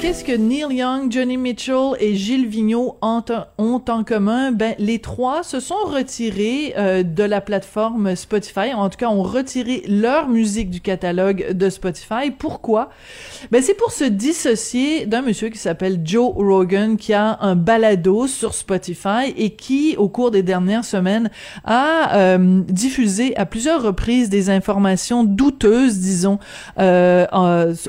Qu'est-ce que Neil Young, Johnny Mitchell et Gilles Vigneault ont, en commun? Ben, les trois se sont retirés euh, de la plateforme Spotify. En tout cas, ont retiré leur musique du catalogue de Spotify. Pourquoi? Ben, c'est pour se dissocier d'un monsieur qui s'appelle Joe Rogan, qui a un balado sur Spotify et qui, au cours des dernières semaines, a euh, diffusé à plusieurs reprises des informations douteuses, disons, euh,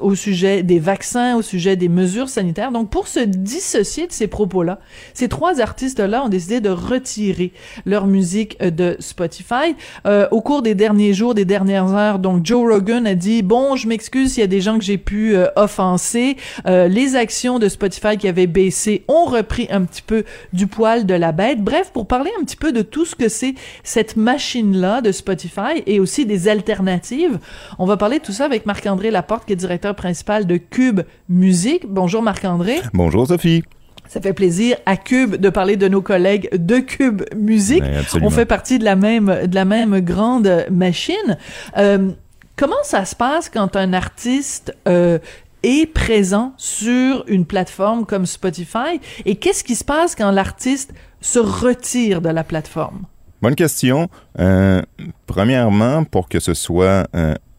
au sujet des vaccins, au sujet des mesures sanitaires. Donc, pour se dissocier de ces propos-là, ces trois artistes-là ont décidé de retirer leur musique euh, de Spotify. Euh, au cours des derniers jours, des dernières heures, donc Joe Rogan a dit bon, je m'excuse s'il y a des gens que j'ai pu euh, offenser. Les actions de Spotify qui avaient baissé ont repris un petit peu du poil de la bête. Bref, pour parler un petit peu de tout ce que c'est cette machine-là de Spotify et aussi des alternatives, on va parler de tout ça avec Marc-André Laporte, qui est directeur principal de Cube Musique. Bonjour Marc-André. Bonjour Sophie. Ça fait plaisir à Cube de parler de nos collègues de Cube Musique. Oui, On fait partie de la même de la même grande machine. Euh, comment ça se passe quand un artiste euh, est présent sur une plateforme comme Spotify? Et qu'est-ce qui se passe quand l'artiste se retire de la plateforme? Bonne question. Euh, premièrement, pour que ce soit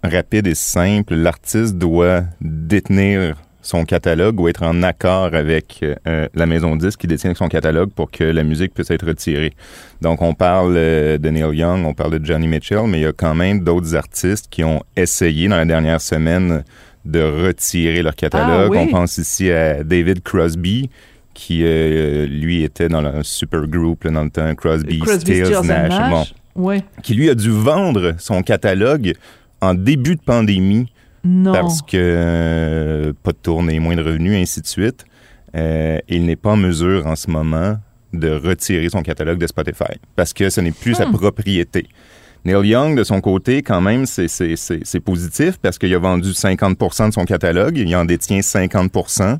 rapide et simple, l'artiste doit détenir son catalogue ou être en accord avec euh, la maison disque qui détient son catalogue pour que la musique puisse être retirée. Donc, on parle euh, de Neil Young, on parle de Johnny Mitchell, mais il y a quand même d'autres artistes qui ont essayé dans la dernière semaine de retirer leur catalogue. Ah, oui. On pense ici à David Crosby, qui euh, lui était dans un super groupe là, dans le temps, Crosby, Crosby, Stills, Nash. Nash. Bon, Oui. qui lui a dû vendre son catalogue en début de pandémie Non. parce que euh, pas de tournée, moins de revenus, ainsi de suite. Euh, il n'est pas en mesure en ce moment de retirer son catalogue de Spotify parce que ce n'est plus sa Hmm. propriété. Neil Young, de son côté, quand même, c'est- positif parce qu'il a vendu 50% de son catalogue. Il en détient 50%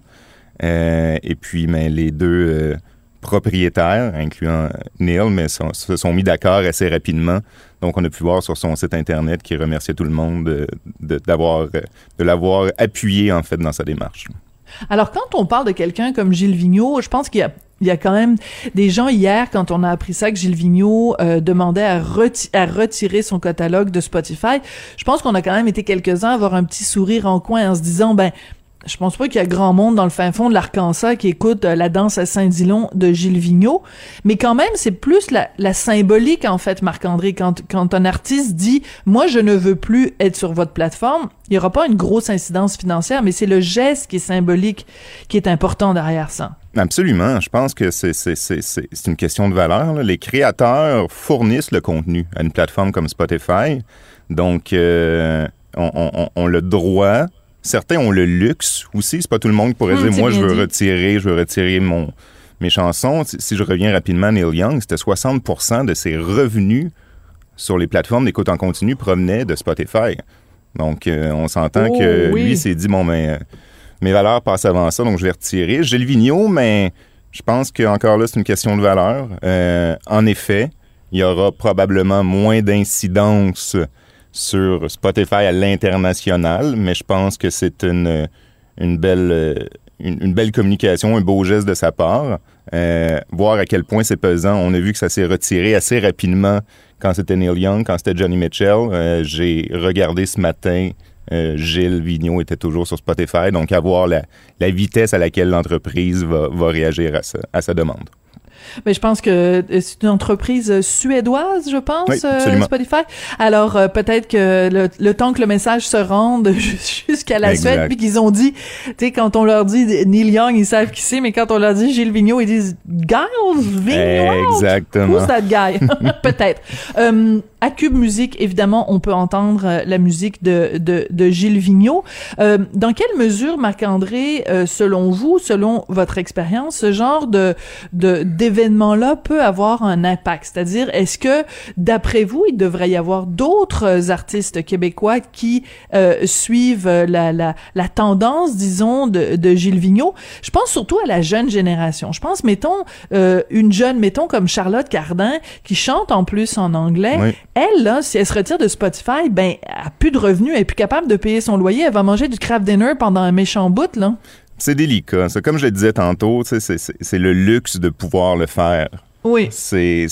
Euh, Et puis, mais les deux euh, propriétaires, incluant Neil, mais se sont mis d'accord assez rapidement. Donc, on a pu voir sur son site Internet qu'il remerciait tout le monde de, d'avoir, de l'avoir appuyé, en fait, dans sa démarche. Alors, quand on parle de quelqu'un comme Gilles Vigneault, je pense qu'il y a il y a quand même des gens hier, quand on a appris ça, que Gilles Vigneault euh, demandait à retirer son catalogue de Spotify. Je pense qu'on a quand même été quelques-uns à avoir un petit sourire en coin en se disant, ben, je pense pas qu'il y a grand monde dans le fin fond de l'Arkansas qui écoute euh, la danse à Saint-Dillon de Gilles Vigneault. Mais quand même, c'est plus la, symbolique, en fait, Marc-André. Quand, un artiste dit, moi, je ne veux plus être sur votre plateforme, il y aura pas une grosse incidence financière, mais c'est le geste qui est symbolique qui est important derrière ça. Absolument. Je pense que c'est, une question de valeur. Les créateurs fournissent le contenu à une plateforme comme Spotify. Donc, euh, on- on le droit. Certains ont le luxe aussi. C'est pas tout le monde qui pourrait Hum, dire, moi, je veux dit. retirer, je veux retirer mon, mes chansons. Si, je reviens rapidement à Neil Young, c'était 60% de ses revenus sur les plateformes d'écoute en continu provenaient de Spotify. Donc, euh, on s'entend Oh, que oui. lui s'est dit, bon, mais euh, mes valeurs passent avant ça, donc je vais retirer. Gilles Vigneault, mais je pense que encore là, c'est une question de valeur. Euh, en effet, il y aura probablement moins d'incidence sur Spotify à l'international, mais je pense que c'est une, une belle euh, une, belle communication, un beau geste de sa part. Euh, voir à quel point c'est pesant. On a vu que ça s'est retiré assez rapidement quand c'était Neil Young, quand c'était Johnny Mitchell. Euh, J'ai regardé ce matin, euh, Gilles Vigneault était toujours sur Spotify, donc à voir la, la vitesse à laquelle l'entreprise va, va réagir à, sa- à sa demande. Mais je pense que euh, c'est une entreprise euh, suédoise, je pense, Oui, euh. Spotify. Alors euh, peut-être que le, le temps que le message se rende jusqu'à la Exact. Suède, puis qu'ils ont dit, tu sais, quand on leur dit Neil Young, ils savent qui c'est, mais quand on leur dit Gilles Vigneault, ils disent Giles Vigneault? Exactement. Who's that guy? Peut-être. Euh, à Cube Musique, évidemment, on peut entendre la musique de, de, de Gilles Vigneault. Dans quelle mesure, Marc-André, selon vous, selon votre expérience, ce genre de, de événement-là peut avoir un impact. C'est-à-dire, est-ce que, d'après vous, il devrait y avoir d'autres artistes québécois qui euh, suivent la, la, la, tendance, disons, de, de Gilles Vigneault? Je pense surtout à la jeune génération. Je pense, mettons, euh, une jeune, mettons, comme Charlotte Cardin, qui chante en plus en anglais. Elle, là, si elle se retire de Spotify, ben, elle a plus de revenus, elle est plus capable de payer son loyer, elle va manger du craft dinner pendant un méchant bout, là. C'est délicat. Comme je le disais tantôt, c'est le luxe de pouvoir le faire. Oui. C'est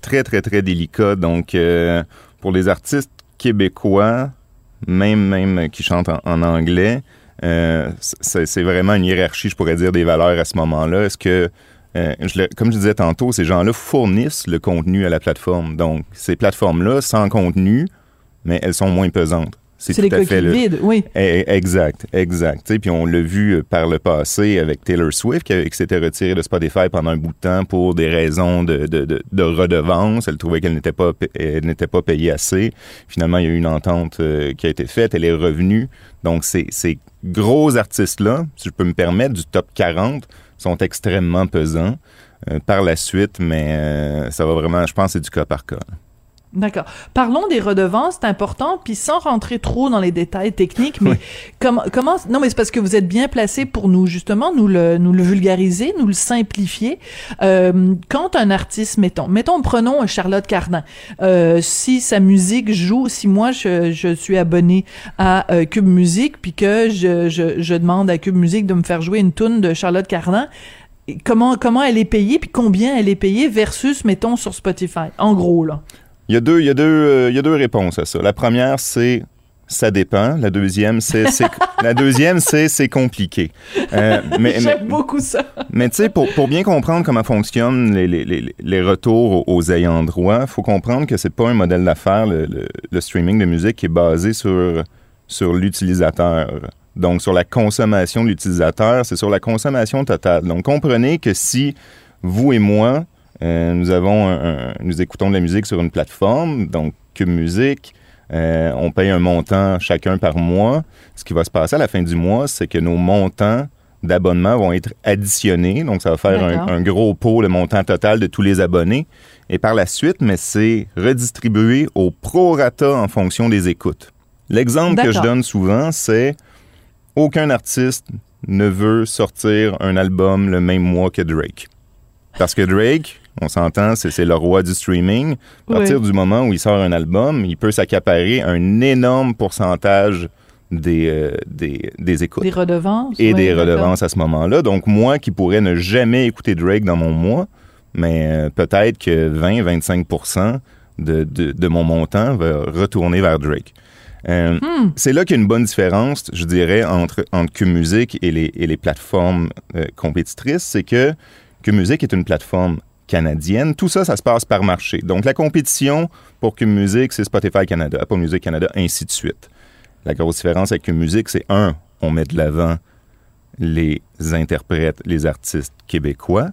très, très, très délicat. Donc, euh, pour les artistes québécois, même, même qui chantent en, anglais, euh, c'est vraiment une hiérarchie, je pourrais dire, des valeurs à ce moment-là. Est-ce que, euh, comme je disais tantôt, ces gens-là fournissent le contenu à la plateforme. Donc, ces plateformes-là, sans contenu, mais elles sont moins pesantes. C'est les coquilles vides, oui. Eh, eh, exact, exact. puis on l'a vu euh, par le passé avec Taylor Swift qui, s'était retirée de Spotify pendant un bout de temps pour des raisons de, de, de, redevance. Elle trouvait qu'elle n'était pas, n'était pas payée assez. Finalement, il y a eu une entente euh, qui a été faite. Elle est revenue. Donc, ces, ces gros artistes-là, si je peux me permettre, du top 40, sont extrêmement pesants euh, par la suite, mais ça va vraiment, je pense, c'est du cas par cas. D'accord. Parlons des redevances, c'est important, puis sans rentrer trop dans les détails techniques, mais comment, comment, non, mais c'est parce que vous êtes bien placé pour nous, justement, nous le, nous le vulgariser, nous le simplifier. Euh, quand un artiste, mettons, mettons, prenons Charlotte Cardin, euh, si sa musique joue, si moi je, je suis abonné à euh, Cube Musique, puis que je, je, je demande à Cube Musique de me faire jouer une tune de Charlotte Cardin, comment comment elle est payée puis combien elle est payée versus mettons sur Spotify? En gros là. Il y a deux, il y a deux, euh, il y a deux réponses à ça. La première, c'est ça dépend. La deuxième, c'est la deuxième, c'est c'est compliqué. Euh, mais, J'aime beaucoup ça. mais tu sais, pour, pour bien comprendre comment fonctionnent les, les, les, retours aux, ayants droit, il faut comprendre que c'est pas un modèle d'affaires le, le, streaming de musique qui est basé sur sur l'utilisateur. Donc sur la consommation de l'utilisateur, c'est sur la consommation totale. Donc comprenez que si vous et moi euh, nous avons nous écoutons de la musique sur une plateforme, donc Cube Musique. Euh, on paye un montant chacun par mois. Ce qui va se passer à la fin du mois, c'est que nos montants d'abonnement vont être additionnés. Donc, ça va faire un, gros pot, le montant total de tous les abonnés. Et par la suite, mais c'est redistribué au prorata en fonction des écoutes. L'exemple que je donne souvent, c'est aucun artiste ne veut sortir un album le même mois que Drake. Parce que Drake, on s'entend, c'est le roi du streaming. À partir du moment où il sort un album, il peut s'accaparer un énorme pourcentage des, euh, des, des, écoutes. Des redevances. Et des redevances à ce moment-là. Donc, moi qui pourrais ne jamais écouter Drake dans mon mois, mais euh, peut-être que 20-25 de, de, de, mon montant va retourner vers Drake. Euh, hmm. C'est là qu'il y a une bonne différence, je dirais, entre, entre Q-Music et les, et les plateformes compétitrices. C'est que Q-Music est une plateforme canadienne. Tout ça, ça se passe par marché. Donc, la compétition pour Cube Music, c'est Spotify Canada, Apple Music Canada, ainsi de suite. La grosse différence avec Cube Music, c'est un, on met de l'avant les interprètes, les artistes québécois,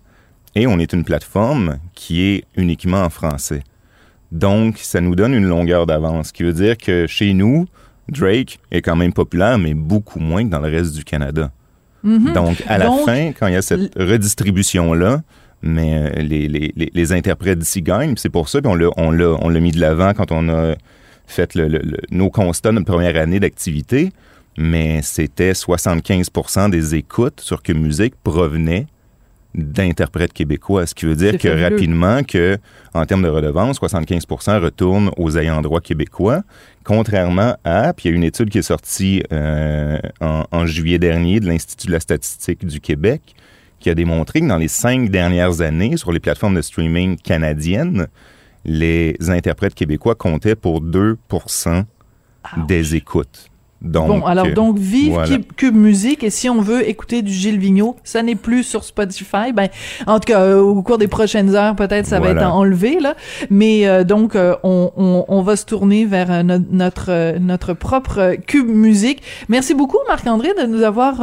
et on est une plateforme qui est uniquement en français. Donc, ça nous donne une longueur d'avance, ce qui veut dire que chez nous, Drake est quand même populaire, mais beaucoup moins que dans le reste du Canada. Mm-hmm. Donc, à la fin, quand il y a cette redistribution-là, mais euh, les, les, les, interprètes d'ici gagnent. C'est pour ça qu'on l'a, on l'a, on l'a mis de l'avant quand on a fait le, nos constats de notre première année d'activité. Mais c'était 75% des écoutes sur que musique provenaient d'interprètes québécois, ce qui veut dire que rapidement, que en termes de redevance, 75% retournent aux ayants droit québécois, contrairement à, puis il y a une étude qui est sortie euh, en, en, juillet dernier de l'Institut de la statistique du Québec, qui a démontré que dans les cinq dernières années, sur les plateformes de streaming canadiennes, les interprètes québécois comptaient pour 2 des écoutes. Donc, bon, alors donc vive Cube, Musique et si on veut écouter du Gilles Vigneault, ça n'est plus sur Spotify. Ben, en tout cas, euh, au cours des prochaines heures, peut-être ça va être enlevé là. Mais euh, donc euh, on, on, on, va se tourner vers notre notre propre Cube Musique. Merci beaucoup Marc André de nous avoir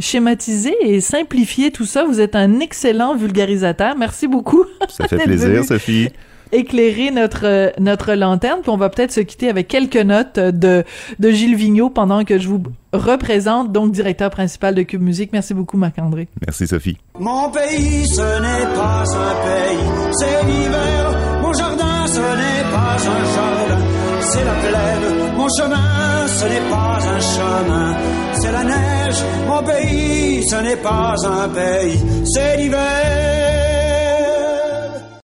schématiser et simplifier tout ça. Vous êtes un excellent vulgarisateur. Merci beaucoup. Ça fait plaisir, Sophie. éclairer notre notre lanterne. Puis on va peut-être se quitter avec quelques notes de de Gilles Vigneault pendant que je vous représente, donc directeur principal de Cube Musique. Merci beaucoup, Marc-André. Merci, Sophie. Mon pays, ce n'est pas un pays, c'est l'hiver. Mon jardin, ce n'est pas un jardin, c'est la plaine. Mon chemin, ce n'est pas un chemin, c'est la neige. Mon pays, ce n'est pas un pays, c'est l'hiver.